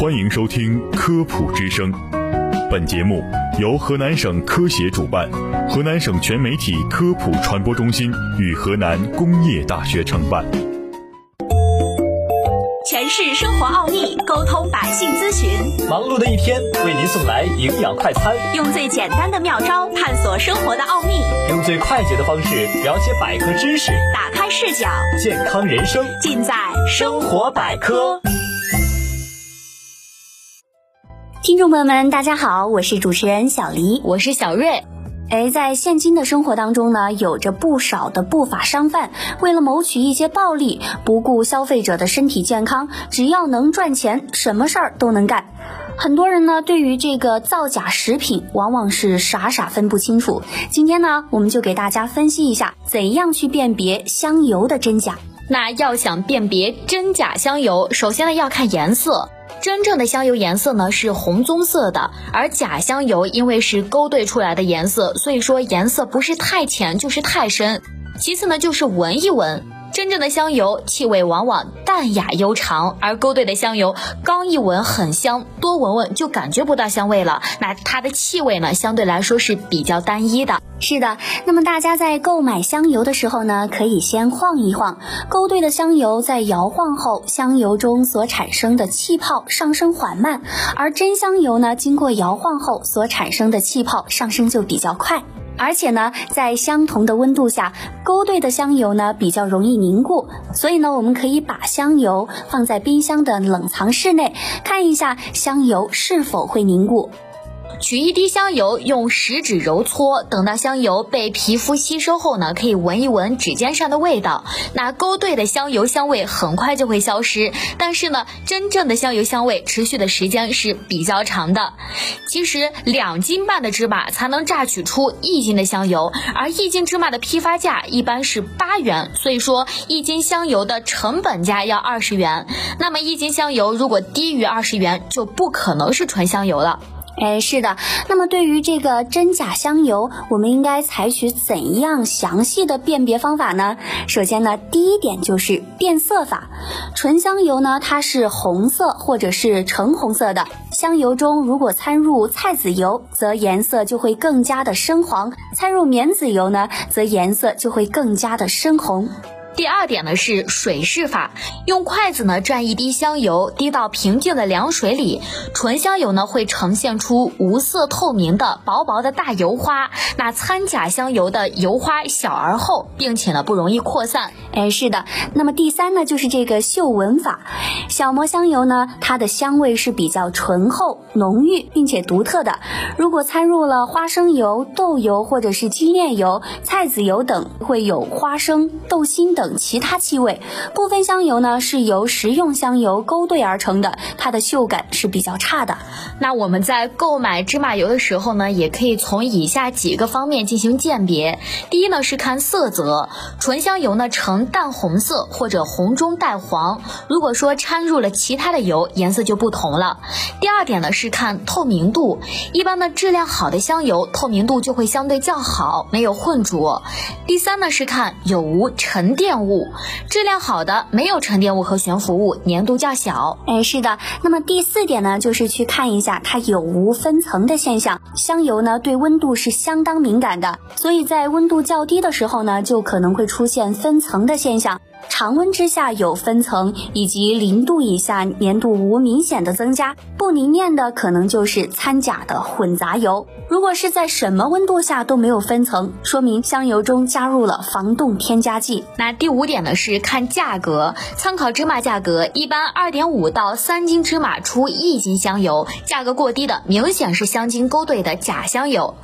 欢迎收听《科普之声》，本节目由河南省科协主办，河南省全媒体科普传播中心与河南工业大学承办。诠释生活奥秘，沟通百姓咨询。忙碌的一天，为您送来营养快餐，用最简单的妙招探索生活的奥秘，用最快捷的方式了解百科知识，打开视角，健康人生尽在生活百科。听众朋友们，大家好，我是主持人小黎，我是小瑞。哎，在现今的生活当中呢，有着不少的不法商贩，为了谋取一些暴利，不顾消费者的身体健康，只要能赚钱，什么事儿都能干。很多人呢，对于这个造假食品，往往是傻傻分不清楚。今天呢，我们就给大家分析一下，怎样去辨别香油的真假。那要想辨别真假香油，首先呢要看颜色。真正的香油颜色呢是红棕色的，而假香油因为是勾兑出来的颜色，所以说颜色不是太浅就是太深。其次呢就是闻一闻。真正的香油气味往往淡雅悠长，而勾兑的香油刚一闻很香，多闻闻就感觉不到香味了。那它的气味呢，相对来说是比较单一的。是的，那么大家在购买香油的时候呢，可以先晃一晃，勾兑的香油在摇晃后，香油中所产生的气泡上升缓慢，而真香油呢，经过摇晃后所产生的气泡上升就比较快。而且呢，在相同的温度下，勾兑的香油呢比较容易凝固，所以呢，我们可以把香油放在冰箱的冷藏室内，看一下香油是否会凝固。取一滴香油，用食指揉搓，等到香油被皮肤吸收后呢，可以闻一闻指尖上的味道。那勾兑的香油香味很快就会消失，但是呢，真正的香油香味持续的时间是比较长的。其实两斤半的芝麻才能榨取出一斤的香油，而一斤芝麻的批发价一般是八元，所以说一斤香油的成本价要二十元。那么一斤香油如果低于二十元，就不可能是纯香油了。哎，是的。那么对于这个真假香油，我们应该采取怎样详细的辨别方法呢？首先呢，第一点就是变色法。纯香油呢，它是红色或者是橙红色的。香油中如果掺入菜籽油，则颜色就会更加的深黄；掺入棉籽油呢，则颜色就会更加的深红。第二点呢是水试法，用筷子呢蘸一滴香油，滴到平静的凉水里，纯香油呢会呈现出无色透明的薄薄的大油花，那掺假香油的油花小而厚，并且呢不容易扩散。哎，是的。那么第三呢就是这个嗅闻法，小磨香油呢它的香味是比较醇厚、浓郁并且独特的，如果掺入了花生油、豆油或者是精炼油、菜籽油等，会有花生、豆心等。等其他气味，部分香油呢是由食用香油勾兑而成的，它的嗅感是比较差的。那我们在购买芝麻油的时候呢，也可以从以下几个方面进行鉴别。第一呢是看色泽，纯香油呢呈淡红色或者红中带黄，如果说掺入了其他的油，颜色就不同了。第二点呢是看透明度，一般呢质量好的香油透明度就会相对较好，没有混浊。第三呢是看有无沉淀。物质量好的没有沉淀物和悬浮物，粘度较小。哎，是的。那么第四点呢，就是去看一下它有无分层的现象。香油呢对温度是相当敏感的，所以在温度较低的时候呢，就可能会出现分层的现象。常温之下有分层，以及零度以下粘度无明显的增加，不凝练的可能就是掺假的混杂油。如果是在什么温度下都没有分层，说明香油中加入了防冻添加剂。那第五点呢是看价格，参考芝麻价格，一般二点五到三斤芝麻出一斤香油，价格过低的明显是香精勾兑的假香油。